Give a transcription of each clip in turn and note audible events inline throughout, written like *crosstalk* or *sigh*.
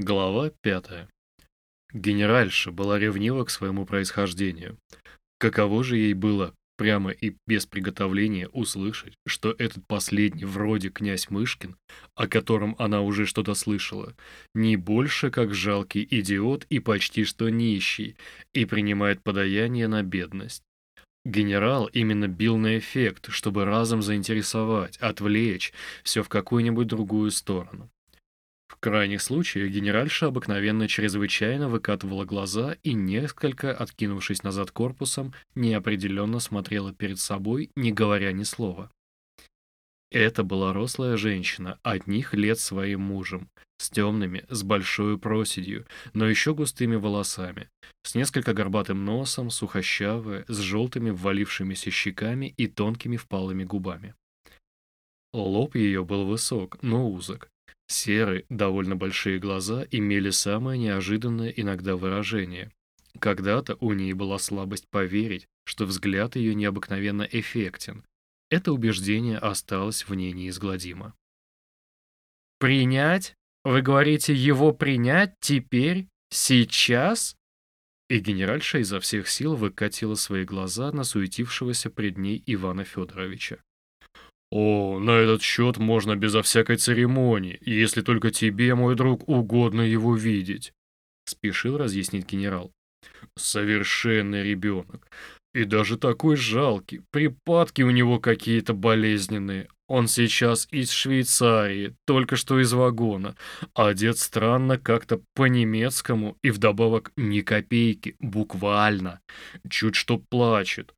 Глава пятая. Генеральша была ревнива к своему происхождению. Каково же ей было прямо и без приготовления услышать, что этот последний вроде князь Мышкин, о котором она уже что-то слышала, не больше как жалкий идиот и почти что нищий, и принимает подаяние на бедность. Генерал именно бил на эффект, чтобы разом заинтересовать, отвлечь все в какую-нибудь другую сторону. В крайних случаях генеральша обыкновенно чрезвычайно выкатывала глаза и, несколько откинувшись назад корпусом, неопределенно смотрела перед собой, не говоря ни слова. Это была рослая женщина, одних лет своим мужем, с темными, с большой проседью, но еще густыми волосами, с несколько горбатым носом, сухощавая, с желтыми ввалившимися щеками и тонкими впалыми губами. Лоб ее был высок, но узок, Серые, довольно большие глаза имели самое неожиданное иногда выражение. Когда-то у нее была слабость поверить, что взгляд ее необыкновенно эффектен. Это убеждение осталось в ней неизгладимо. «Принять? Вы говорите, его принять теперь? Сейчас?» И генеральша изо всех сил выкатила свои глаза на суетившегося пред ней Ивана Федоровича. «О, на этот счет можно безо всякой церемонии, если только тебе, мой друг, угодно его видеть», — спешил разъяснить генерал. «Совершенный ребенок. И даже такой жалкий. Припадки у него какие-то болезненные. Он сейчас из Швейцарии, только что из вагона. Одет странно как-то по-немецкому и вдобавок ни копейки, буквально. Чуть что плачет.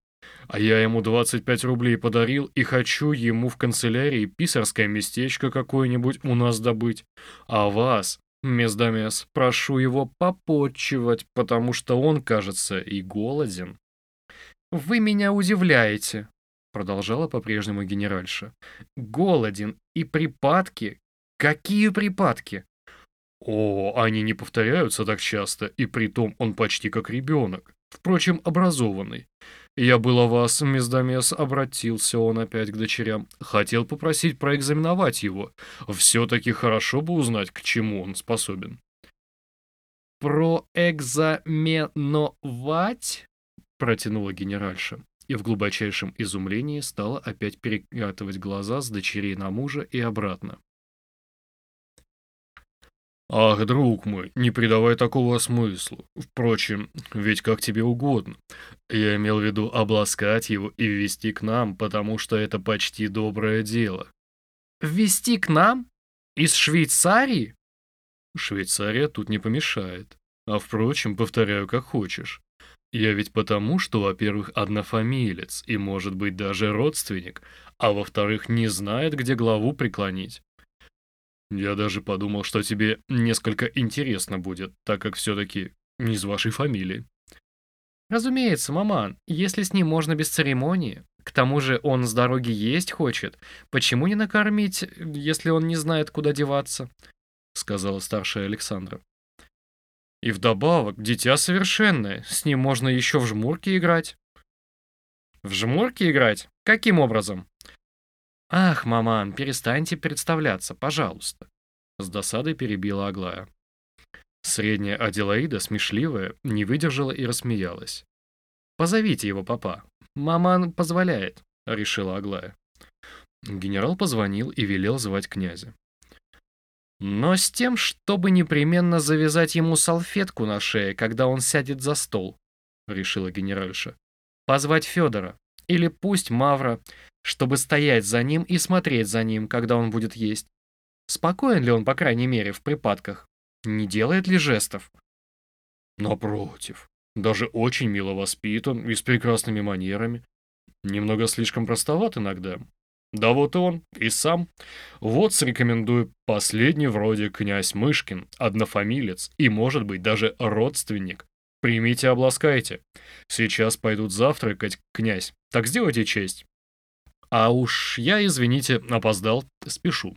А я ему 25 рублей подарил и хочу ему в канцелярии писарское местечко какое-нибудь у нас добыть. А вас, Мездамес, прошу его попотчевать, потому что он, кажется, и голоден. «Вы меня удивляете», — продолжала по-прежнему генеральша. «Голоден и припадки? Какие припадки?» «О, они не повторяются так часто, и притом он почти как ребенок, впрочем, образованный. «Я было вас, мездомес», — обратился он опять к дочерям. «Хотел попросить проэкзаменовать его. Все-таки хорошо бы узнать, к чему он способен». «Проэкзаменовать?» — протянула генеральша. И в глубочайшем изумлении стала опять перекатывать глаза с дочерей на мужа и обратно. Ах, друг мой, не придавай такого смыслу. Впрочем, ведь как тебе угодно. Я имел в виду обласкать его и ввести к нам, потому что это почти доброе дело. Ввести к нам? Из Швейцарии? Швейцария тут не помешает. А впрочем, повторяю, как хочешь. Я ведь потому, что, во-первых, однофамилец и, может быть, даже родственник, а во-вторых, не знает, где главу преклонить. Я даже подумал, что тебе несколько интересно будет, так как все-таки не из вашей фамилии. Разумеется, маман, если с ним можно без церемонии. К тому же он с дороги есть хочет. Почему не накормить, если он не знает, куда деваться? Сказала старшая Александра. И вдобавок, дитя совершенное, с ним можно еще в жмурки играть. В жмурки играть? Каким образом? «Ах, маман, перестаньте представляться, пожалуйста!» С досадой перебила Аглая. Средняя Аделаида, смешливая, не выдержала и рассмеялась. «Позовите его, папа. Маман позволяет», — решила Аглая. Генерал позвонил и велел звать князя. «Но с тем, чтобы непременно завязать ему салфетку на шее, когда он сядет за стол», — решила генеральша. «Позвать Федора. Или пусть Мавра чтобы стоять за ним и смотреть за ним, когда он будет есть. Спокоен ли он, по крайней мере, в припадках? Не делает ли жестов? Напротив, даже очень мило воспитан и с прекрасными манерами. Немного слишком простоват иногда. Да вот он, и сам. Вот срекомендую последний вроде князь Мышкин, однофамилец и, может быть, даже родственник. Примите, обласкайте. Сейчас пойдут завтракать, князь. Так сделайте честь. А уж я, извините, опоздал, спешу.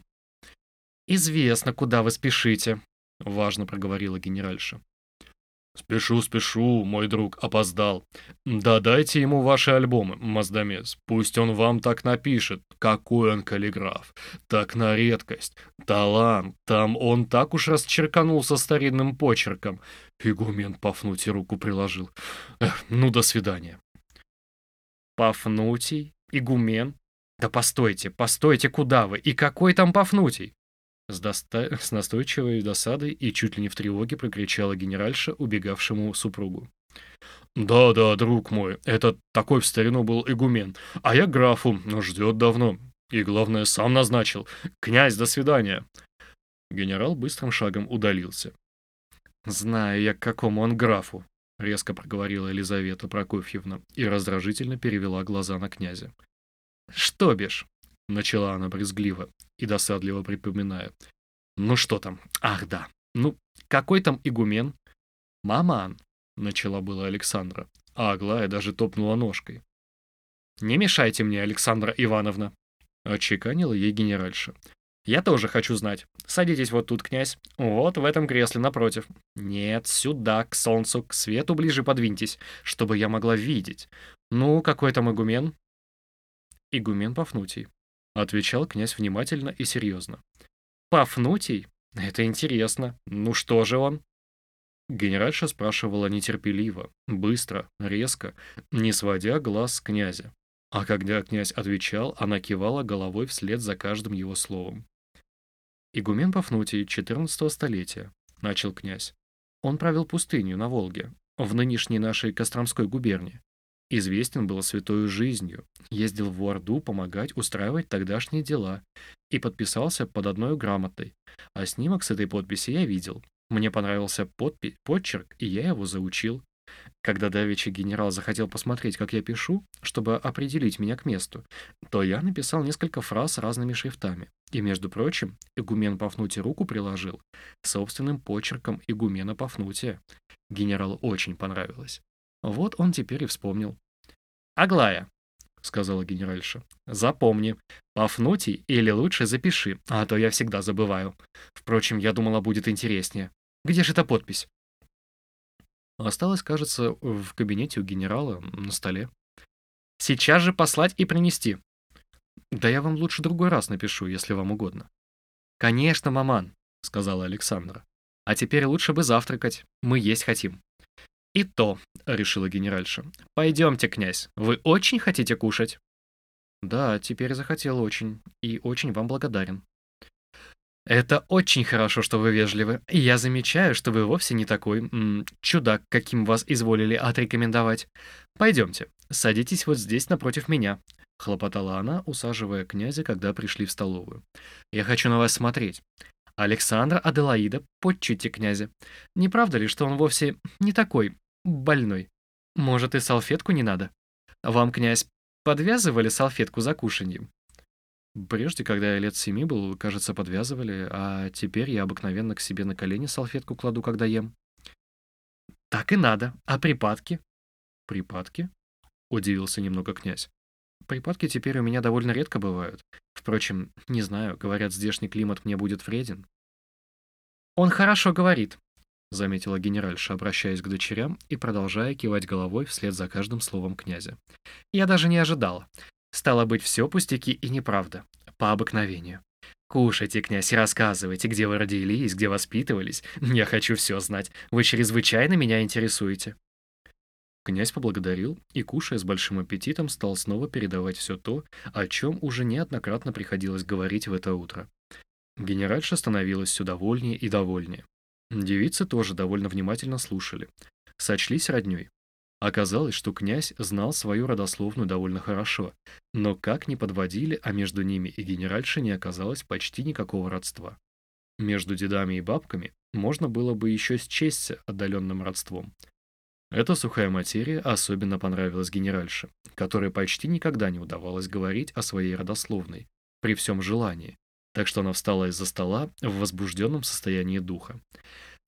«Известно, куда вы спешите», — важно проговорила генеральша. «Спешу, спешу, мой друг опоздал. Да дайте ему ваши альбомы, Маздамес. Пусть он вам так напишет. Какой он каллиграф. Так на редкость. Талант. Там он так уж расчерканул со старинным почерком». Игумен Пафнутий руку приложил. Эх, «Ну, до свидания». «Пафнутий? Игумен? Да постойте, постойте, куда вы? И какой там Пафнутий?» С, доста... с настойчивой досадой и чуть ли не в тревоге прокричала генеральша убегавшему супругу. «Да-да, друг мой, это такой в старину был игумен, а я графу, но ждет давно. И главное, сам назначил. Князь, до свидания!» Генерал быстрым шагом удалился. «Знаю я, к какому он графу», — резко проговорила Елизавета Прокофьевна и раздражительно перевела глаза на князя. «Что бишь?» — начала она брезгливо и досадливо припоминая. «Ну что там? Ах, да. Ну, какой там игумен?» «Маман», — начала была Александра, а Аглая даже топнула ножкой. «Не мешайте мне, Александра Ивановна», — отчеканила ей генеральша. «Я тоже хочу знать. Садитесь вот тут, князь. Вот в этом кресле напротив. Нет, сюда, к солнцу, к свету ближе подвиньтесь, чтобы я могла видеть. Ну, какой там игумен?» «Игумен Пафнутий», Отвечал князь внимательно и серьезно. «Пафнутий? Это интересно. Ну что же он?» Генеральша спрашивала нетерпеливо, быстро, резко, не сводя глаз с князя. А когда князь отвечал, она кивала головой вслед за каждым его словом. «Игумен Пафнутий, 14 столетия», — начал князь. «Он правил пустыню на Волге, в нынешней нашей Костромской губернии. Известен был святой жизнью, ездил в Орду помогать устраивать тогдашние дела и подписался под одной грамотой. А снимок с этой подписи я видел. Мне понравился подпи подчерк, и я его заучил. Когда давеча генерал захотел посмотреть, как я пишу, чтобы определить меня к месту, то я написал несколько фраз разными шрифтами. И, между прочим, игумен Пафнутий руку приложил собственным почерком игумена Пафнутия. Генералу очень понравилось. Вот он теперь и вспомнил. «Аглая», — сказала генеральша, — «запомни, Пафнутий или лучше запиши, а то я всегда забываю. Впрочем, я думала, будет интереснее. Где же эта подпись?» Осталось, кажется, в кабинете у генерала на столе. «Сейчас же послать и принести». «Да я вам лучше другой раз напишу, если вам угодно». «Конечно, маман», — сказала Александра. «А теперь лучше бы завтракать. Мы есть хотим». «И то», — решила генеральша. «Пойдемте, князь, вы очень хотите кушать?» «Да, теперь захотел очень, и очень вам благодарен». «Это очень хорошо, что вы вежливы. Я замечаю, что вы вовсе не такой м, чудак, каким вас изволили отрекомендовать. Пойдемте, садитесь вот здесь напротив меня», — хлопотала она, усаживая князя, когда пришли в столовую. «Я хочу на вас смотреть. Александра Аделаида, подчуйте князя. Не правда ли, что он вовсе не такой больной? Может, и салфетку не надо? Вам, князь, подвязывали салфетку за кушаньем? Прежде, когда я лет семи был, кажется, подвязывали, а теперь я обыкновенно к себе на колени салфетку кладу, когда ем. Так и надо. А припадки? Припадки? Удивился немного князь. Припадки теперь у меня довольно редко бывают. Впрочем, не знаю, говорят, здешний климат мне будет вреден. «Он хорошо говорит», — заметила генеральша, обращаясь к дочерям и продолжая кивать головой вслед за каждым словом князя. «Я даже не ожидала. Стало быть, все пустяки и неправда. По обыкновению. Кушайте, князь, рассказывайте, где вы родились, где воспитывались. Я хочу все знать. Вы чрезвычайно меня интересуете». Князь поблагодарил и, кушая с большим аппетитом, стал снова передавать все то, о чем уже неоднократно приходилось говорить в это утро. Генеральша становилась все довольнее и довольнее. Девицы тоже довольно внимательно слушали. Сочлись роднёй. Оказалось, что князь знал свою родословную довольно хорошо, но как ни подводили, а между ними и генеральшей не оказалось почти никакого родства. Между дедами и бабками можно было бы еще счесть отдаленным родством, эта сухая материя особенно понравилась генеральше, которой почти никогда не удавалось говорить о своей родословной, при всем желании, так что она встала из-за стола в возбужденном состоянии духа.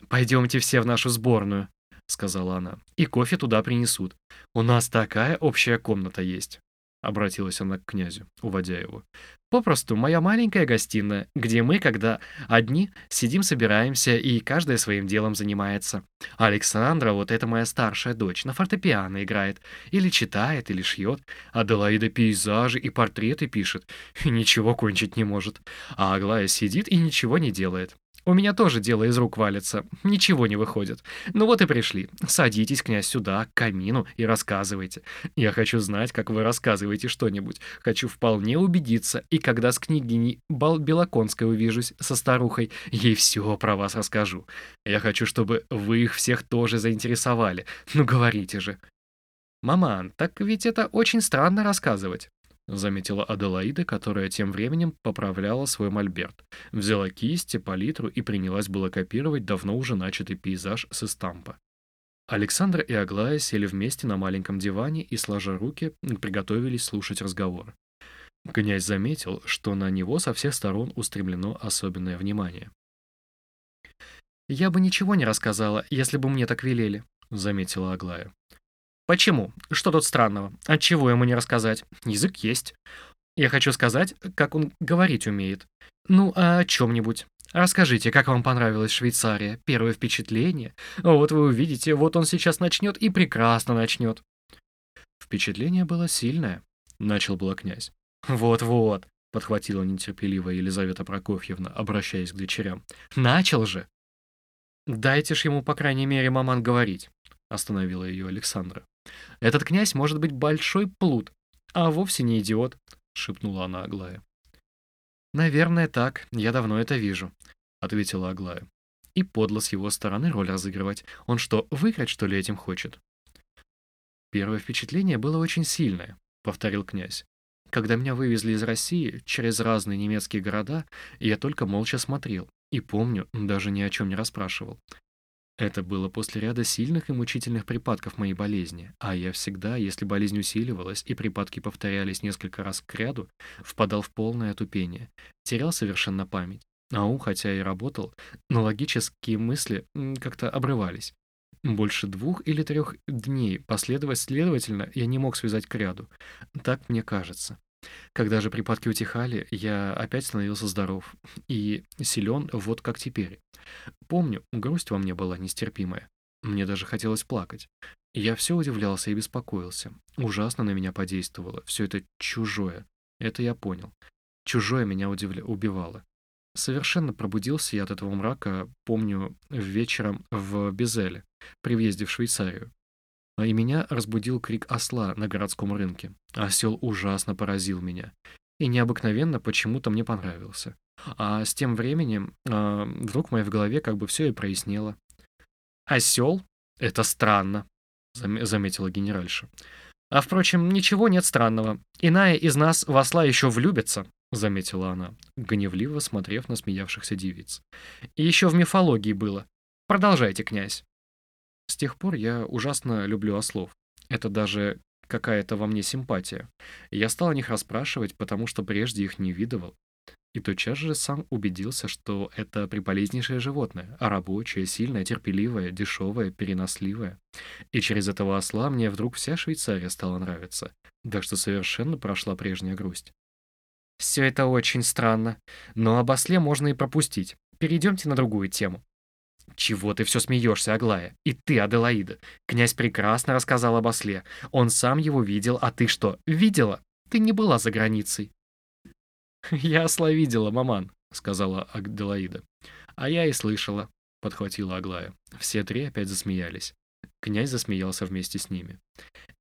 «Пойдемте все в нашу сборную», — сказала она, — «и кофе туда принесут. У нас такая общая комната есть». Обратилась она к князю, уводя его. Попросту моя маленькая гостиная, где мы, когда одни, сидим, собираемся, и каждая своим делом занимается. Александра, вот это моя старшая дочь, на фортепиано играет. Или читает, или шьет. Аделаида пейзажи и портреты пишет. И ничего кончить не может. А Аглая сидит и ничего не делает. У меня тоже дело из рук валится, ничего не выходит. Ну вот и пришли. Садитесь, князь, сюда, к камину и рассказывайте. Я хочу знать, как вы рассказываете что-нибудь. Хочу вполне убедиться, и когда с княгиней Бал Белоконской увижусь, со старухой, ей все про вас расскажу. Я хочу, чтобы вы их всех тоже заинтересовали. Ну говорите же. Маман, так ведь это очень странно рассказывать заметила Аделаида, которая тем временем поправляла свой мольберт. Взяла кисть, палитру и принялась было копировать давно уже начатый пейзаж с эстампа. Александр и Аглая сели вместе на маленьком диване и, сложа руки, приготовились слушать разговор. Князь заметил, что на него со всех сторон устремлено особенное внимание. «Я бы ничего не рассказала, если бы мне так велели», — заметила Аглая. Почему? Что тут странного? Отчего ему не рассказать? Язык есть. Я хочу сказать, как он говорить умеет. Ну, а о чем-нибудь. Расскажите, как вам понравилась Швейцария? Первое впечатление? Вот вы увидите, вот он сейчас начнет и прекрасно начнет. Впечатление было сильное, начал было князь. Вот-вот, подхватила нетерпеливая Елизавета Прокофьевна, обращаясь к дочерям. Начал же. Дайте ж ему, по крайней мере, маман говорить, остановила ее Александра. Этот князь может быть большой плут, а вовсе не идиот, шепнула она Аглая. Наверное, так. Я давно это вижу, ответила Аглая. И подло с его стороны роль разыгрывать. Он что, выиграть, что ли, этим хочет? Первое впечатление было очень сильное, повторил князь. Когда меня вывезли из России через разные немецкие города, я только молча смотрел. И помню, даже ни о чем не расспрашивал. Это было после ряда сильных и мучительных припадков моей болезни, а я всегда, если болезнь усиливалась и припадки повторялись несколько раз к ряду, впадал в полное отупение, терял совершенно память. А ум, хотя и работал, но логические мысли как-то обрывались. Больше двух или трех дней последовательно я не мог связать к ряду. Так мне кажется. Когда же припадки утихали, я опять становился здоров и силен вот как теперь. Помню, грусть во мне была нестерпимая. Мне даже хотелось плакать. Я все удивлялся и беспокоился. Ужасно на меня подействовало. Все это чужое. Это я понял. Чужое меня удивля... убивало. Совершенно пробудился я от этого мрака, помню, вечером в Безеле, при въезде в Швейцарию. А и меня разбудил крик осла на городском рынке. Осел ужасно поразил меня. И необыкновенно почему-то мне понравился. А с тем временем э, вдруг моей в голове как бы все и прояснело. «Осел? Это странно», — зам заметила генеральша. «А впрочем, ничего нет странного. Иная из нас в осла еще влюбится», — заметила она, гневливо смотрев на смеявшихся девиц. «И еще в мифологии было. Продолжайте, князь». С тех пор я ужасно люблю ослов. Это даже какая-то во мне симпатия. Я стал о них расспрашивать, потому что прежде их не видывал. И тотчас же сам убедился, что это приполезнейшее животное, а рабочее, сильное, терпеливое, дешевое, переносливое. И через этого осла мне вдруг вся Швейцария стала нравиться, так что совершенно прошла прежняя грусть. Все это очень странно, но об осле можно и пропустить. Перейдемте на другую тему. «Чего ты все смеешься, Аглая? И ты, Аделаида. Князь прекрасно рассказал об осле. Он сам его видел, а ты что, видела? Ты не была за границей». «Я осла видела, маман», — сказала Аделаида. «А я и слышала», — подхватила Аглая. Все три опять засмеялись. Князь засмеялся вместе с ними.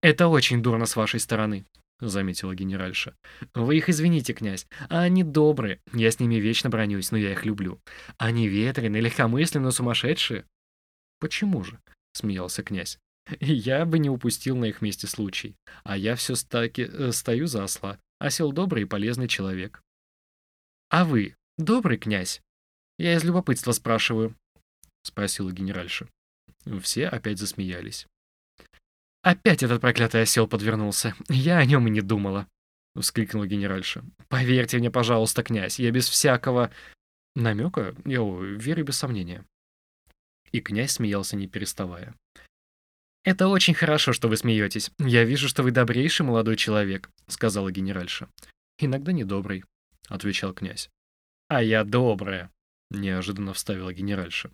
«Это очень дурно с вашей стороны», — заметила генеральша. «Вы их извините, князь, а они добрые. Я с ними вечно бронюсь, но я их люблю. Они ветреные, легкомысленные, сумасшедшие». «Почему же?» — смеялся князь. «Я бы не упустил на их месте случай. А я все таки э, стою за осла. Осел добрый и полезный человек». «А вы добрый князь?» «Я из любопытства спрашиваю», — спросила генеральша. Все опять засмеялись. «Опять этот проклятый осел подвернулся. Я о нем и не думала», — вскрикнула генеральша. «Поверьте мне, пожалуйста, князь, я без всякого...» намека, я верю без сомнения. И князь смеялся, не переставая. «Это очень хорошо, что вы смеетесь. Я вижу, что вы добрейший молодой человек», — сказала генеральша. «Иногда недобрый», — отвечал князь. «А я добрая», — неожиданно вставила генеральша.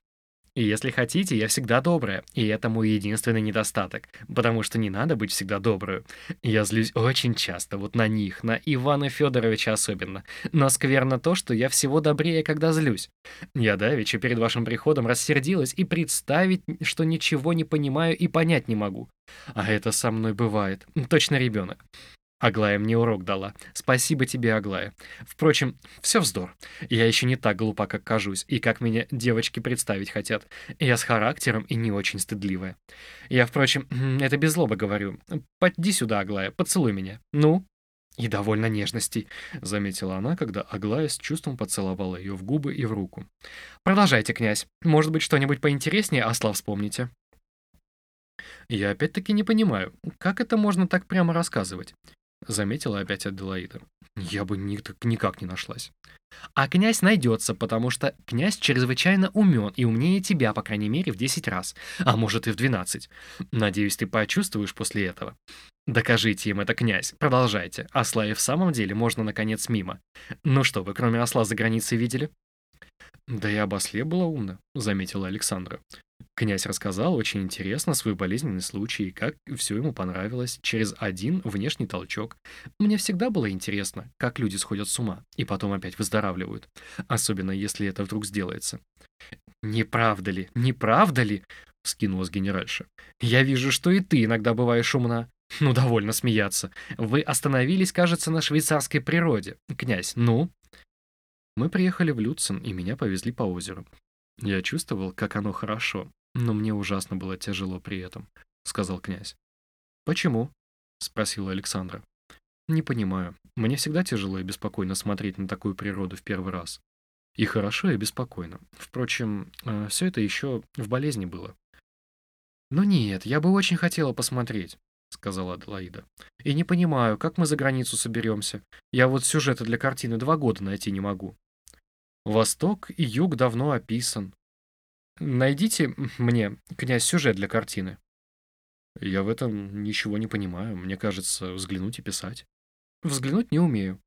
И если хотите, я всегда добрая, и это мой единственный недостаток, потому что не надо быть всегда добрую. Я злюсь очень часто, вот на них, на Ивана Федоровича особенно. Но скверно то, что я всего добрее, когда злюсь. Я давеча перед вашим приходом рассердилась и представить, что ничего не понимаю и понять не могу. А это со мной бывает. Точно ребенок. Аглая мне урок дала. Спасибо тебе, Аглая. Впрочем, все вздор. Я еще не так глупа, как кажусь, и как меня девочки представить хотят. Я с характером и не очень стыдливая. Я, впрочем, это без злобы говорю. Поди сюда, Аглая, поцелуй меня. Ну? И довольно нежностей, заметила она, когда Аглая с чувством поцеловала ее в губы и в руку. Продолжайте, князь. Может быть, что-нибудь поинтереснее осла вспомните. Я опять-таки не понимаю, как это можно так прямо рассказывать? Заметила опять Аделаида. Я бы ни, никак не нашлась. А князь найдется, потому что князь чрезвычайно умен и умнее тебя, по крайней мере, в 10 раз, а может и в 12. Надеюсь, ты почувствуешь после этого. Докажите им это, князь, продолжайте. Осла и в самом деле можно, наконец, мимо. Ну что, вы кроме осла за границей видели? Да и об осле было умно, заметила Александра. Князь рассказал очень интересно свой болезненный случай, как все ему понравилось через один внешний толчок. Мне всегда было интересно, как люди сходят с ума и потом опять выздоравливают, особенно если это вдруг сделается. «Не правда ли? Не правда ли?» — скинулась генеральша. «Я вижу, что и ты иногда бываешь умна. Ну, довольно смеяться. Вы остановились, кажется, на швейцарской природе. Князь, ну?» Мы приехали в Люцин, и меня повезли по озеру. Я чувствовал, как оно хорошо, но мне ужасно было тяжело при этом, сказал князь. Почему? спросила Александра. Не понимаю. Мне всегда тяжело и беспокойно смотреть на такую природу в первый раз. И хорошо, и беспокойно. Впрочем, э, все это еще в болезни было. «Ну нет, я бы очень хотела посмотреть», — сказала Аделаида. «И не понимаю, как мы за границу соберемся. Я вот сюжета для картины два года найти не могу». Восток и юг давно описан. Найдите мне, князь, сюжет для картины. Я в этом ничего не понимаю. Мне кажется, взглянуть и писать. Взглянуть не умею.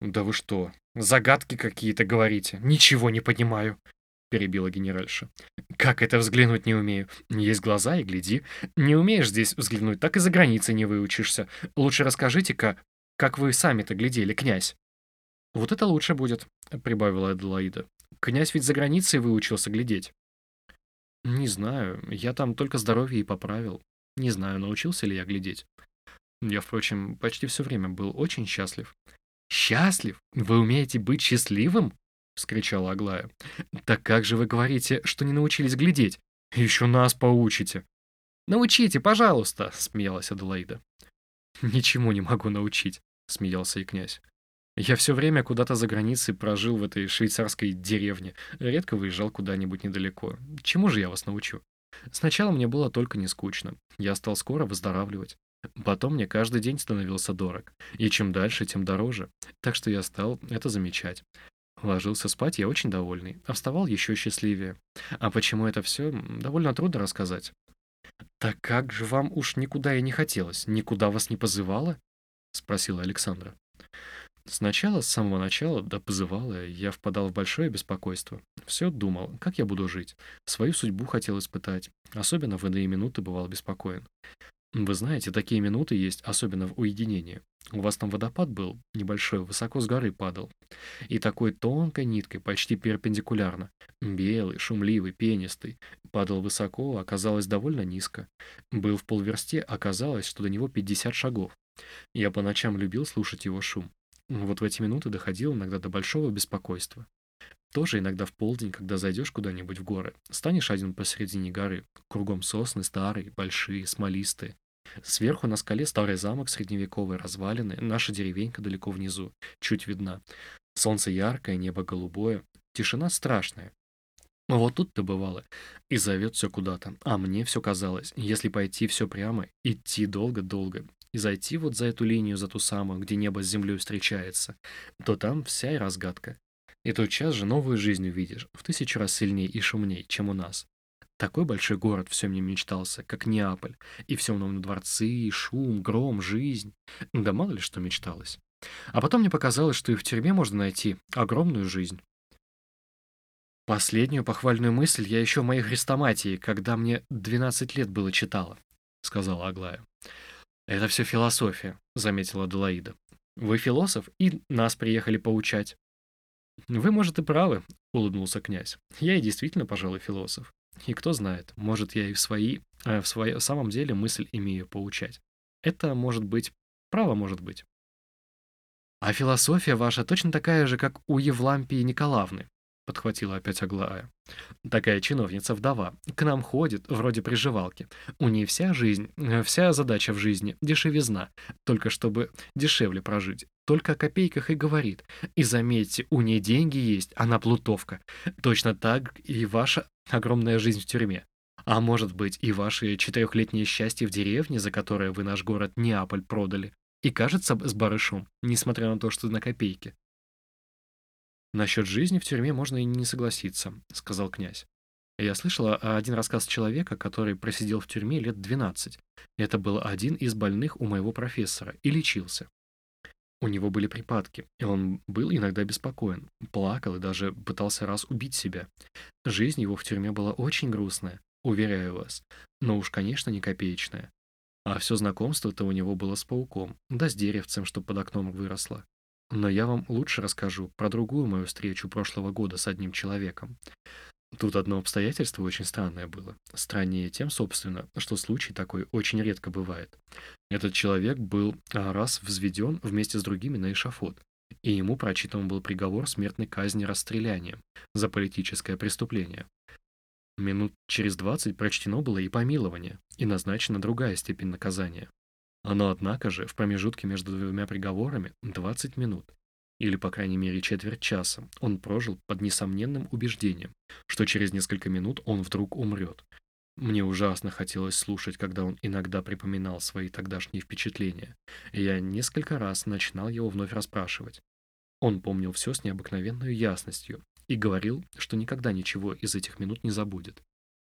Да вы что, загадки какие-то говорите. Ничего не понимаю, перебила генеральша. Как это взглянуть не умею? Есть глаза и гляди. Не умеешь здесь взглянуть, так и за границей не выучишься. Лучше расскажите-ка, как вы сами-то глядели, князь. Вот это лучше будет, прибавила Аделаида. Князь ведь за границей выучился глядеть. Не знаю, я там только здоровье и поправил. Не знаю, научился ли я глядеть. Я, впрочем, почти все время был очень счастлив. «Счастлив? Вы умеете быть счастливым?» — вскричала Аглая. «Так как же вы говорите, что не научились глядеть? Еще нас поучите!» «Научите, пожалуйста!» — смеялась Аделаида. «Ничему не могу научить», — смеялся и князь. Я все время куда-то за границей прожил в этой швейцарской деревне, редко выезжал куда-нибудь недалеко. Чему же я вас научу? Сначала мне было только не скучно. Я стал скоро выздоравливать. Потом мне каждый день становился дорог. И чем дальше, тем дороже. Так что я стал это замечать. Ложился спать я очень довольный, а вставал еще счастливее. А почему это все, довольно трудно рассказать. «Так как же вам уж никуда и не хотелось? Никуда вас не позывало?» — спросила Александра. Сначала, с самого начала, да позывала, я впадал в большое беспокойство. Все думал, как я буду жить. Свою судьбу хотел испытать. Особенно в иные минуты бывал беспокоен. Вы знаете, такие минуты есть, особенно в уединении. У вас там водопад был, небольшой, высоко с горы падал. И такой тонкой ниткой, почти перпендикулярно. Белый, шумливый, пенистый. Падал высоко, оказалось довольно низко. Был в полверсте, оказалось, что до него 50 шагов. Я по ночам любил слушать его шум. Вот в эти минуты доходило иногда до большого беспокойства. Тоже иногда в полдень, когда зайдешь куда-нибудь в горы, станешь один посередине горы, кругом сосны старые, большие, смолистые. Сверху на скале старый замок средневековой развалины, наша деревенька далеко внизу, чуть видна. Солнце яркое, небо голубое, тишина страшная. Вот тут-то бывало. И зовет все куда-то. А мне все казалось, если пойти все прямо, идти долго-долго, и зайти вот за эту линию, за ту самую, где небо с землей встречается, то там вся и разгадка. И тот час же новую жизнь увидишь, в тысячу раз сильнее и шумней, чем у нас. Такой большой город все мне мечтался, как Неаполь. И все в дворцы, шум, гром, жизнь. Да мало ли что мечталось. А потом мне показалось, что и в тюрьме можно найти огромную жизнь. Последнюю похвальную мысль я еще в моей хрестоматии, когда мне 12 лет было читала, сказала Аглая. Это все философия, заметила Аделаида. Вы философ, и нас приехали поучать. Вы, может, и правы, улыбнулся князь. Я и действительно, пожалуй, философ. И кто знает, может, я и в свои, э, в своем самом деле мысль имею поучать. Это может быть, право может быть. А философия ваша точно такая же, как у Евлампии Николаевны, подхватила опять Аглая. Такая чиновница-вдова. К нам ходит, вроде приживалки. У ней вся жизнь, э, вся задача в жизни — дешевизна. Только чтобы дешевле прожить. Только о копейках и говорит. И заметьте, у ней деньги есть, она плутовка. Точно так и ваша огромная жизнь в тюрьме. А может быть, и ваше четырехлетнее счастье в деревне, за которое вы наш город Неаполь продали, и кажется с барышом, несмотря на то, что на копейки. «Насчет жизни в тюрьме можно и не согласиться», — сказал князь. Я слышала один рассказ человека, который просидел в тюрьме лет 12. Это был один из больных у моего профессора и лечился. У него были припадки, и он был иногда беспокоен, плакал и даже пытался раз убить себя. Жизнь его в тюрьме была очень грустная, уверяю вас, но уж, конечно, не копеечная. А все знакомство-то у него было с пауком, да с деревцем, что под окном выросло. Но я вам лучше расскажу про другую мою встречу прошлого года с одним человеком. Тут одно обстоятельство очень странное было. Страннее тем, собственно, что случай такой очень редко бывает. Этот человек был а, раз взведен вместе с другими на эшафот, и ему прочитан был приговор смертной казни расстрелянием за политическое преступление. Минут через двадцать прочтено было и помилование, и назначена другая степень наказания. Но однако же в промежутке между двумя приговорами 20 минут, или по крайней мере четверть часа, он прожил под несомненным убеждением, что через несколько минут он вдруг умрет. Мне ужасно хотелось слушать, когда он иногда припоминал свои тогдашние впечатления, и я несколько раз начинал его вновь расспрашивать. Он помнил все с необыкновенной ясностью и говорил, что никогда ничего из этих минут не забудет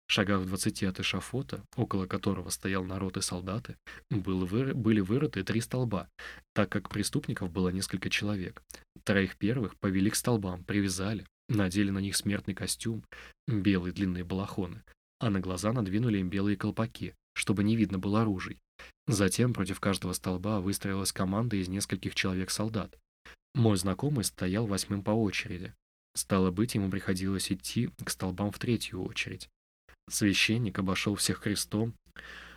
шагах в двадцати от эшафота, около которого стоял народ и солдаты, был выры, были вырыты три столба, так как преступников было несколько человек. Троих первых повели к столбам, привязали, надели на них смертный костюм, белые длинные балахоны, а на глаза надвинули им белые колпаки, чтобы не видно было оружий. Затем против каждого столба выстроилась команда из нескольких человек-солдат. Мой знакомый стоял восьмым по очереди. Стало быть, ему приходилось идти к столбам в третью очередь. Священник обошел всех крестом.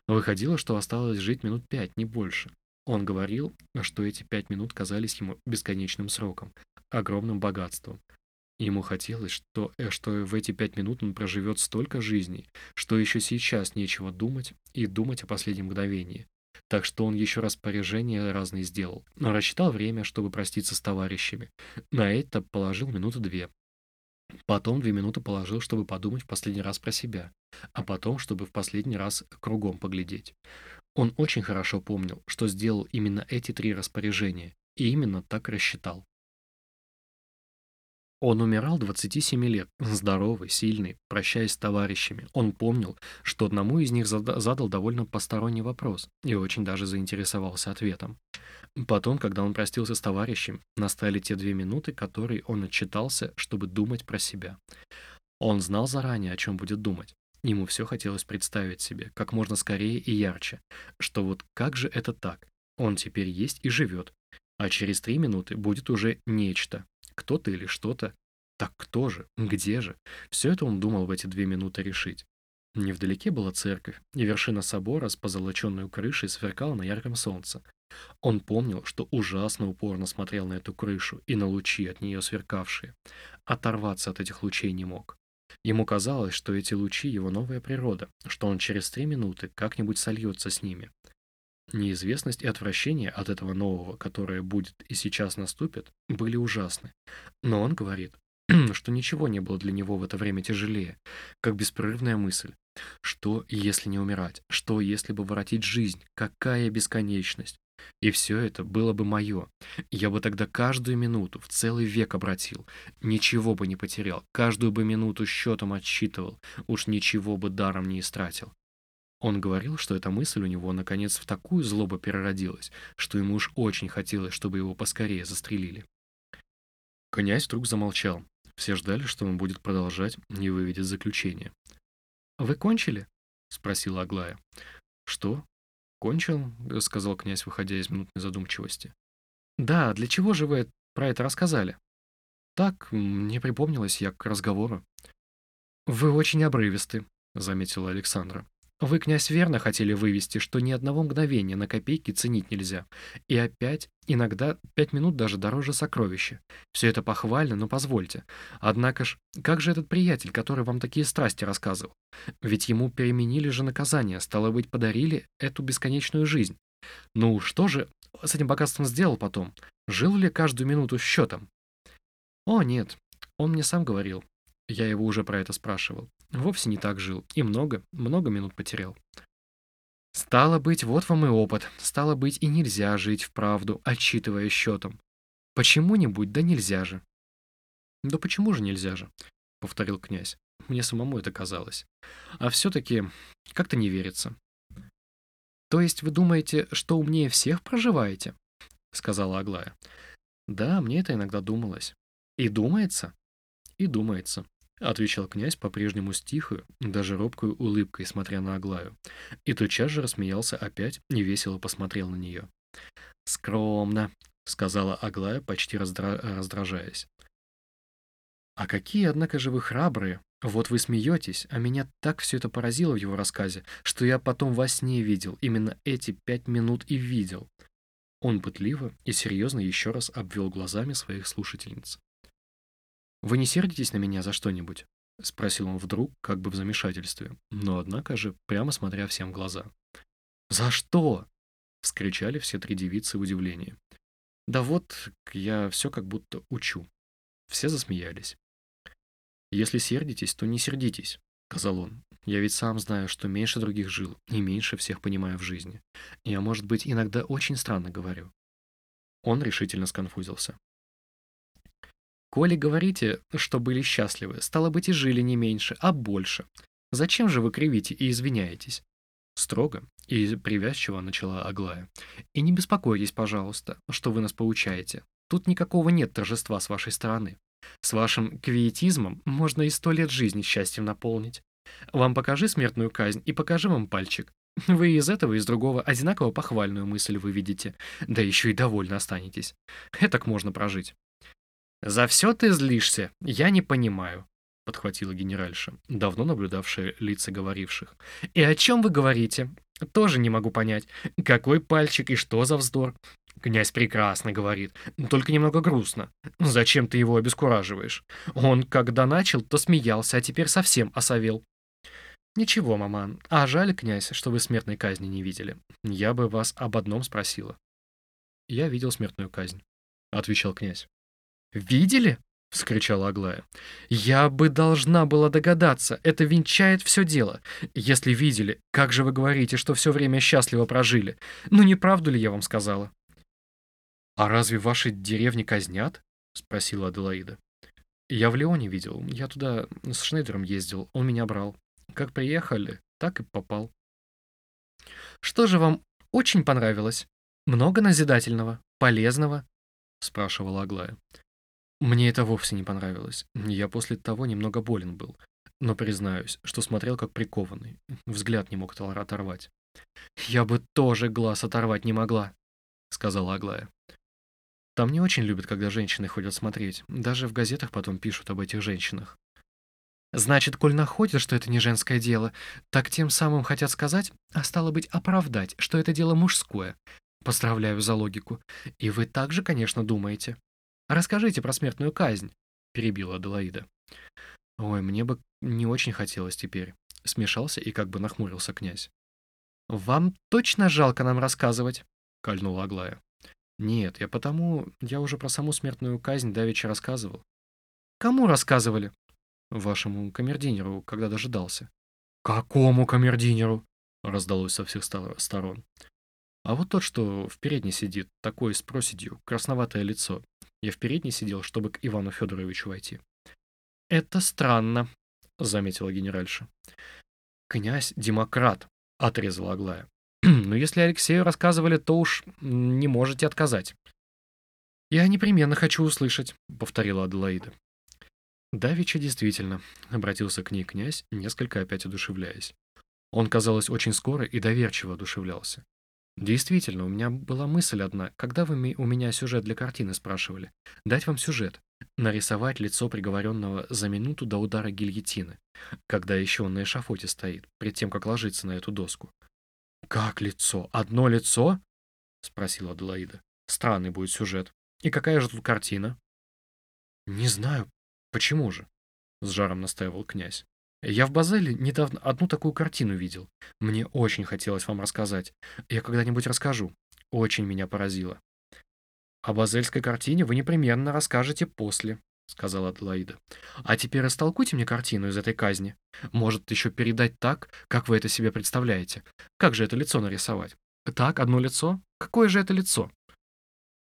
Выходило, что осталось жить минут пять, не больше. Он говорил, что эти пять минут казались ему бесконечным сроком, огромным богатством. Ему хотелось, что, э, что в эти пять минут он проживет столько жизней, что еще сейчас нечего думать и думать о последнем мгновении. Так что он еще распоряжения разные сделал. Но рассчитал время, чтобы проститься с товарищами. На это положил минуты две. Потом две минуты положил, чтобы подумать в последний раз про себя, а потом, чтобы в последний раз кругом поглядеть. Он очень хорошо помнил, что сделал именно эти три распоряжения, и именно так рассчитал. Он умирал 27 лет, здоровый, сильный, прощаясь с товарищами. Он помнил, что одному из них задал довольно посторонний вопрос и очень даже заинтересовался ответом. Потом, когда он простился с товарищем, настали те две минуты, которые он отчитался, чтобы думать про себя. Он знал заранее, о чем будет думать. Ему все хотелось представить себе, как можно скорее и ярче, что вот как же это так? Он теперь есть и живет, а через три минуты будет уже нечто, кто-то или что-то. Так кто же? Где же? Все это он думал в эти две минуты решить. Невдалеке была церковь, и вершина собора с позолоченной крышей сверкала на ярком солнце. Он помнил, что ужасно упорно смотрел на эту крышу и на лучи от нее сверкавшие. Оторваться от этих лучей не мог. Ему казалось, что эти лучи — его новая природа, что он через три минуты как-нибудь сольется с ними. Неизвестность и отвращение от этого нового, которое будет и сейчас наступит, были ужасны. Но он говорит, *clears throat* что ничего не было для него в это время тяжелее, как беспрерывная мысль. Что, если не умирать? Что, если бы воротить жизнь? Какая бесконечность? И все это было бы мое. Я бы тогда каждую минуту в целый век обратил. Ничего бы не потерял. Каждую бы минуту счетом отсчитывал. Уж ничего бы даром не истратил. Он говорил, что эта мысль у него наконец в такую злобу переродилась, что ему уж очень хотелось, чтобы его поскорее застрелили. Князь вдруг замолчал. Все ждали, что он будет продолжать, не выведя заключения. «Вы кончили?» — спросила Аглая. «Что? Кончил?» — сказал князь, выходя из минутной задумчивости. «Да, для чего же вы про это рассказали?» «Так, мне припомнилось я к разговору». «Вы очень обрывисты», — заметила Александра. Вы, князь, верно хотели вывести, что ни одного мгновения на копейки ценить нельзя. И опять, иногда пять минут даже дороже сокровища. Все это похвально, но позвольте. Однако ж, как же этот приятель, который вам такие страсти рассказывал? Ведь ему переменили же наказание, стало быть, подарили эту бесконечную жизнь. Ну, что же с этим богатством сделал потом? Жил ли каждую минуту счетом? О, нет, он мне сам говорил. Я его уже про это спрашивал. Вовсе не так жил. И много, много минут потерял. Стало быть, вот вам и опыт. Стало быть, и нельзя жить вправду, отчитывая счетом. Почему-нибудь, да нельзя же. Да почему же нельзя же? Повторил князь. Мне самому это казалось. А все-таки как-то не верится. То есть вы думаете, что умнее всех проживаете? Сказала Аглая. Да, мне это иногда думалось. И думается? И думается. — отвечал князь по-прежнему с тихой, даже робкой улыбкой, смотря на Аглаю. И тотчас же рассмеялся опять и весело посмотрел на нее. «Скромно», — сказала Аглая, почти раздра... раздражаясь. «А какие, однако же, вы храбрые! Вот вы смеетесь, а меня так все это поразило в его рассказе, что я потом во сне видел, именно эти пять минут и видел». Он пытливо и серьезно еще раз обвел глазами своих слушательниц. «Вы не сердитесь на меня за что-нибудь?» — спросил он вдруг, как бы в замешательстве, но, однако же, прямо смотря всем в глаза. «За что?» — вскричали все три девицы в удивлении. «Да вот, я все как будто учу». Все засмеялись. «Если сердитесь, то не сердитесь», — сказал он. «Я ведь сам знаю, что меньше других жил и меньше всех понимаю в жизни. Я, может быть, иногда очень странно говорю». Он решительно сконфузился. Коли говорите, что были счастливы, стало быть и жили не меньше, а больше. Зачем же вы кривите и извиняетесь? Строго и привязчиво начала Аглая. И не беспокойтесь, пожалуйста, что вы нас поучаете. Тут никакого нет торжества с вашей стороны. С вашим квиетизмом можно и сто лет жизни счастьем наполнить. Вам покажи смертную казнь и покажи вам пальчик. Вы из этого и из другого одинаково похвальную мысль выведете, да еще и довольны останетесь. Этак можно прожить. «За все ты злишься, я не понимаю», — подхватила генеральша, давно наблюдавшая лица говоривших. «И о чем вы говорите? Тоже не могу понять. Какой пальчик и что за вздор?» Князь прекрасно говорит, только немного грустно. Зачем ты его обескураживаешь? Он, когда начал, то смеялся, а теперь совсем осовел. Ничего, маман, а жаль, князь, что вы смертной казни не видели. Я бы вас об одном спросила. Я видел смертную казнь, отвечал князь. «Видели?» — вскричала Аглая. «Я бы должна была догадаться, это венчает все дело. Если видели, как же вы говорите, что все время счастливо прожили? Ну не правду ли я вам сказала?» «А разве ваши деревни казнят?» — спросила Аделаида. «Я в Леоне видел. Я туда с Шнейдером ездил. Он меня брал. Как приехали, так и попал». «Что же вам очень понравилось? Много назидательного, полезного?» — спрашивала Аглая. Мне это вовсе не понравилось. Я после того немного болен был. Но признаюсь, что смотрел как прикованный. Взгляд не мог оторвать. «Я бы тоже глаз оторвать не могла», — сказала Аглая. «Там не очень любят, когда женщины ходят смотреть. Даже в газетах потом пишут об этих женщинах». «Значит, коль находят, что это не женское дело, так тем самым хотят сказать, а стало быть, оправдать, что это дело мужское. Поздравляю за логику. И вы также, конечно, думаете». «Расскажите про смертную казнь», — перебила Аделаида. «Ой, мне бы не очень хотелось теперь», — смешался и как бы нахмурился князь. «Вам точно жалко нам рассказывать?» — кольнула Аглая. «Нет, я потому... Я уже про саму смертную казнь давеча рассказывал». «Кому рассказывали?» «Вашему камердинеру, когда дожидался». «Какому камердинеру?» — раздалось со всех сторон. А вот тот, что в передней сидит, такой с проседью, красноватое лицо. Я в передней сидел, чтобы к Ивану Федоровичу войти. «Это странно», — заметила генеральша. «Князь — демократ», — отрезала Аглая. *clears throat* «Но если Алексею рассказывали, то уж не можете отказать». «Я непременно хочу услышать», — повторила Аделаида. Давича действительно, — обратился к ней князь, несколько опять одушевляясь. Он, казалось, очень скоро и доверчиво одушевлялся. Действительно, у меня была мысль одна, когда вы у меня сюжет для картины спрашивали. Дать вам сюжет. Нарисовать лицо приговоренного за минуту до удара гильотины, когда еще он на эшафоте стоит, перед тем, как ложиться на эту доску. «Как лицо? Одно лицо?» — спросила Аделаида. «Странный будет сюжет. И какая же тут картина?» «Не знаю, «Почему же?» — с жаром настаивал князь. «Я в Базеле недавно одну такую картину видел. Мне очень хотелось вам рассказать. Я когда-нибудь расскажу. Очень меня поразило». «О базельской картине вы непременно расскажете после», — сказала Аделаида. «А теперь растолкуйте мне картину из этой казни. Может, еще передать так, как вы это себе представляете. Как же это лицо нарисовать? Так, одно лицо? Какое же это лицо?»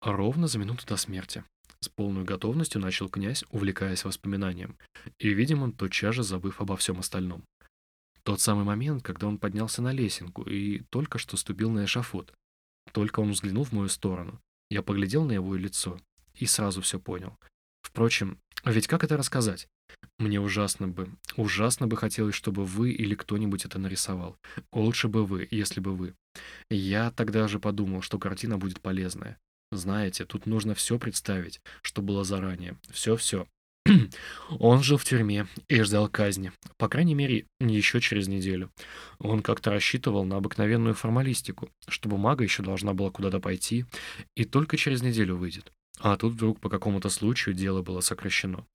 Ровно за минуту до смерти. С полной готовностью начал князь, увлекаясь воспоминанием, и, видимо, тотчас же забыв обо всем остальном. Тот самый момент, когда он поднялся на лесенку и только что ступил на эшафот. Только он взглянул в мою сторону. Я поглядел на его лицо и сразу все понял. Впрочем, ведь как это рассказать? Мне ужасно бы, ужасно бы хотелось, чтобы вы или кто-нибудь это нарисовал. Лучше бы вы, если бы вы. Я тогда же подумал, что картина будет полезная. Знаете, тут нужно все представить, что было заранее. Все-все. *clears throat* Он жил в тюрьме и ждал казни. По крайней мере, еще через неделю. Он как-то рассчитывал на обыкновенную формалистику, что бумага еще должна была куда-то пойти, и только через неделю выйдет. А тут вдруг по какому-то случаю дело было сокращено.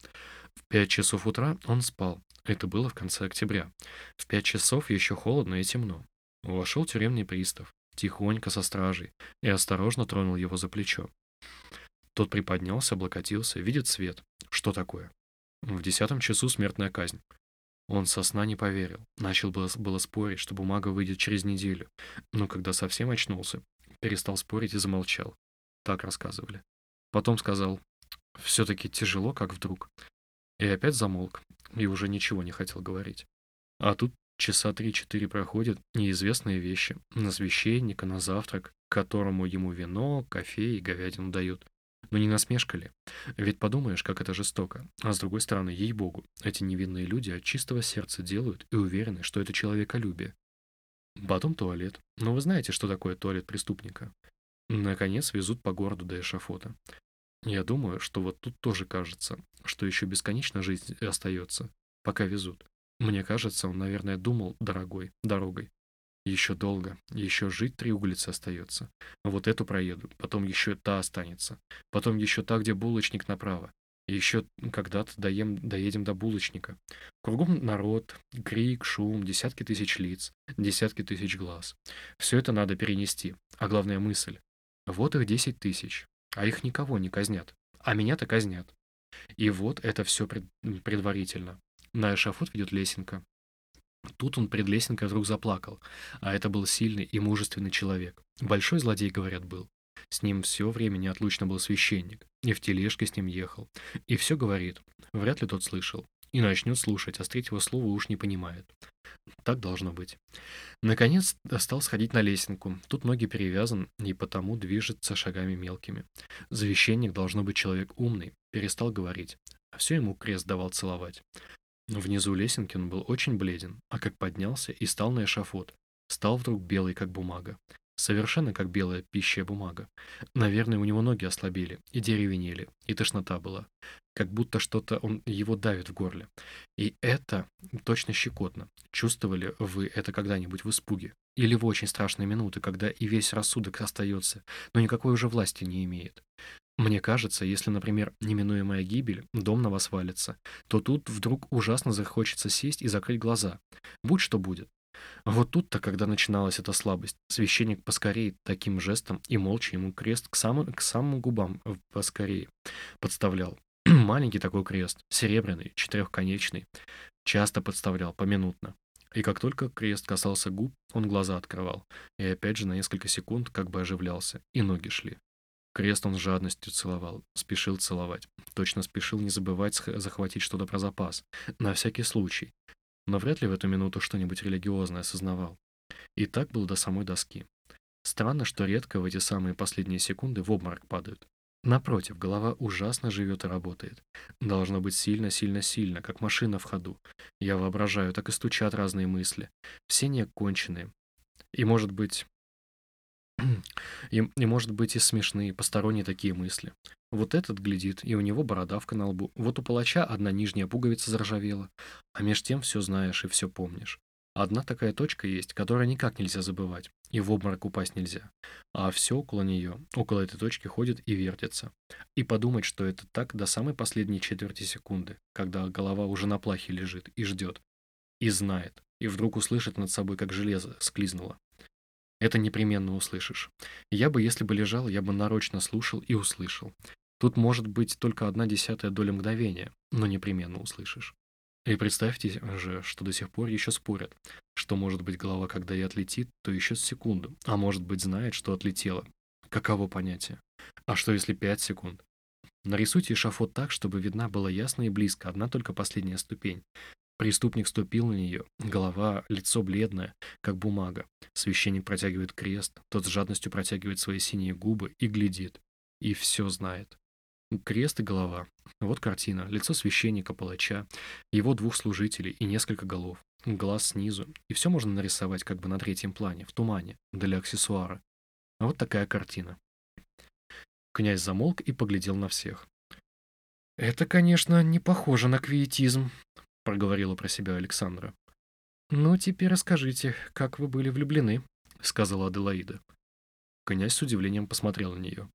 В пять часов утра он спал. Это было в конце октября. В пять часов еще холодно и темно. Вошел тюремный пристав тихонько со стражей, и осторожно тронул его за плечо. Тот приподнялся, облокотился, видит свет. Что такое? В десятом часу смертная казнь. Он со сна не поверил. Начал было, было спорить, что бумага выйдет через неделю. Но когда совсем очнулся, перестал спорить и замолчал. Так рассказывали. Потом сказал, все-таки тяжело, как вдруг. И опять замолк, и уже ничего не хотел говорить. А тут Часа три-четыре проходят неизвестные вещи. На священника, на завтрак, которому ему вино, кофе и говядину дают. Но не насмешка ли? Ведь подумаешь, как это жестоко. А с другой стороны, ей-богу, эти невинные люди от чистого сердца делают и уверены, что это человеколюбие. Потом туалет. Но вы знаете, что такое туалет преступника? Наконец везут по городу до эшафота. Я думаю, что вот тут тоже кажется, что еще бесконечно жизнь остается, пока везут. Мне кажется, он, наверное, думал, дорогой, дорогой. Еще долго, еще жить три углицы остается. Вот эту проеду, потом еще та останется. Потом еще та, где булочник направо. Еще когда-то доем, доедем до булочника. Кругом народ, крик, шум, десятки тысяч лиц, десятки тысяч глаз. Все это надо перенести. А главная мысль. Вот их десять тысяч, а их никого не казнят. А меня-то казнят. И вот это все пред, предварительно. На эшафот ведет лесенка. Тут он пред лесенкой вдруг заплакал, а это был сильный и мужественный человек. Большой злодей, говорят, был. С ним все время неотлучно был священник, и в тележке с ним ехал. И все говорит. Вряд ли тот слышал. И начнет слушать, а с третьего слова уж не понимает. Так должно быть. Наконец стал сходить на лесенку. Тут ноги перевязан, и потому движется шагами мелкими. Священник должно быть человек умный. Перестал говорить. А все ему крест давал целовать. Внизу лесенки он был очень бледен, а как поднялся и стал на эшафот, стал вдруг белый, как бумага. Совершенно как белая пищая бумага. Наверное, у него ноги ослабели, и деревенели, и тошнота была. Как будто что-то он его давит в горле. И это точно щекотно. Чувствовали вы это когда-нибудь в испуге? Или в очень страшные минуты, когда и весь рассудок остается, но никакой уже власти не имеет? Мне кажется, если, например, неминуемая гибель, дом на вас валится, то тут вдруг ужасно захочется сесть и закрыть глаза. Будь что будет. Вот тут-то, когда начиналась эта слабость, священник поскорее таким жестом и молча ему крест к самым, к самым губам поскорее подставлял. *clears throat* Маленький такой крест, серебряный, четырехконечный. Часто подставлял, поминутно. И как только крест касался губ, он глаза открывал, и опять же на несколько секунд как бы оживлялся, и ноги шли. Крест он с жадностью целовал, спешил целовать. Точно спешил не забывать захватить что-то про запас, на всякий случай. Но вряд ли в эту минуту что-нибудь религиозное осознавал. И так был до самой доски. Странно, что редко в эти самые последние секунды в обморок падают. Напротив, голова ужасно живет и работает. Должно быть сильно-сильно-сильно, как машина в ходу. Я воображаю, так и стучат разные мысли. Все неоконченные. И, может быть... И, и, может быть, и смешные, посторонние такие мысли. Вот этот глядит, и у него бородавка на лбу. Вот у палача одна нижняя пуговица заржавела. А меж тем все знаешь и все помнишь. Одна такая точка есть, которую никак нельзя забывать, и в обморок упасть нельзя. А все около нее, около этой точки ходит и вертится. И подумать, что это так до самой последней четверти секунды, когда голова уже на плахе лежит и ждет. И знает. И вдруг услышит над собой, как железо склизнуло. Это непременно услышишь. Я бы, если бы лежал, я бы нарочно слушал и услышал. Тут может быть только одна десятая доля мгновения, но непременно услышишь. И представьте же, что до сих пор еще спорят, что может быть голова, когда и отлетит, то еще секунду, а может быть знает, что отлетела. Каково понятие? А что если пять секунд? Нарисуйте эшафот так, чтобы видна была ясно и близко одна только последняя ступень. Преступник ступил на нее, голова, лицо бледное, как бумага. Священник протягивает крест, тот с жадностью протягивает свои синие губы и глядит. И все знает. Крест и голова. Вот картина. Лицо священника, палача, его двух служителей и несколько голов. Глаз снизу. И все можно нарисовать как бы на третьем плане, в тумане, для аксессуара. Вот такая картина. Князь замолк и поглядел на всех. «Это, конечно, не похоже на квиетизм», — проговорила про себя Александра. «Ну, теперь расскажите, как вы были влюблены», — сказала Аделаида. Князь с удивлением посмотрел на нее.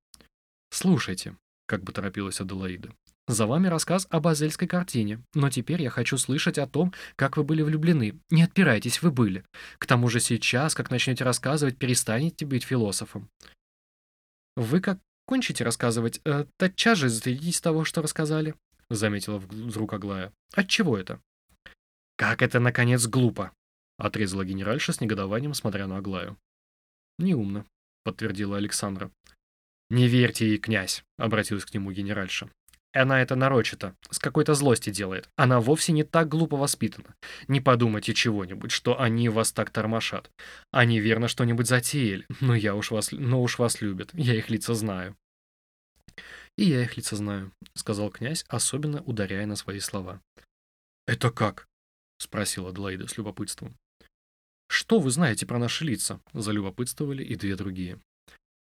«Слушайте», как бы торопилась Аделаида. «За вами рассказ об азельской картине, но теперь я хочу слышать о том, как вы были влюблены. Не отпирайтесь, вы были. К тому же сейчас, как начнете рассказывать, перестанете быть философом». «Вы как кончите рассказывать, э, тотчас же затыдитесь того, что рассказали», — заметила вдруг Аглая. «Отчего это?» «Как это, наконец, глупо!» — отрезала генеральша с негодованием, смотря на Аглаю. «Неумно», — подтвердила Александра. «Не верьте ей, князь», — обратилась к нему генеральша. Она это нарочито, с какой-то злости делает. Она вовсе не так глупо воспитана. Не подумайте чего-нибудь, что они вас так тормошат. Они верно что-нибудь затеяли, но я уж вас, но уж вас любят, я их лица знаю. «И я их лица знаю», — сказал князь, особенно ударяя на свои слова. «Это как?» — спросила Аделаида с любопытством. «Что вы знаете про наши лица?» — залюбопытствовали и две другие.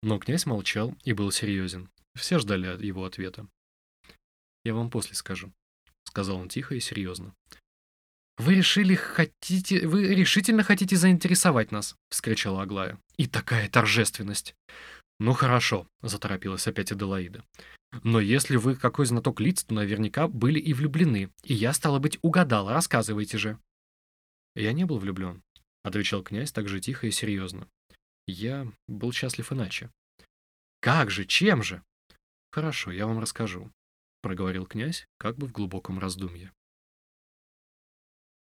Но князь молчал и был серьезен. Все ждали его ответа. «Я вам после скажу», — сказал он тихо и серьезно. «Вы решили, хотите... Вы решительно хотите заинтересовать нас?» — вскричала Аглая. «И такая торжественность!» «Ну хорошо», — заторопилась опять Аделаида. «Но если вы какой знаток лиц, то наверняка были и влюблены. И я, стало быть, угадала. Рассказывайте же». «Я не был влюблен», — отвечал князь так же тихо и серьезно. Я был счастлив иначе. Как же, чем же? Хорошо, я вам расскажу, проговорил князь, как бы в глубоком раздумье.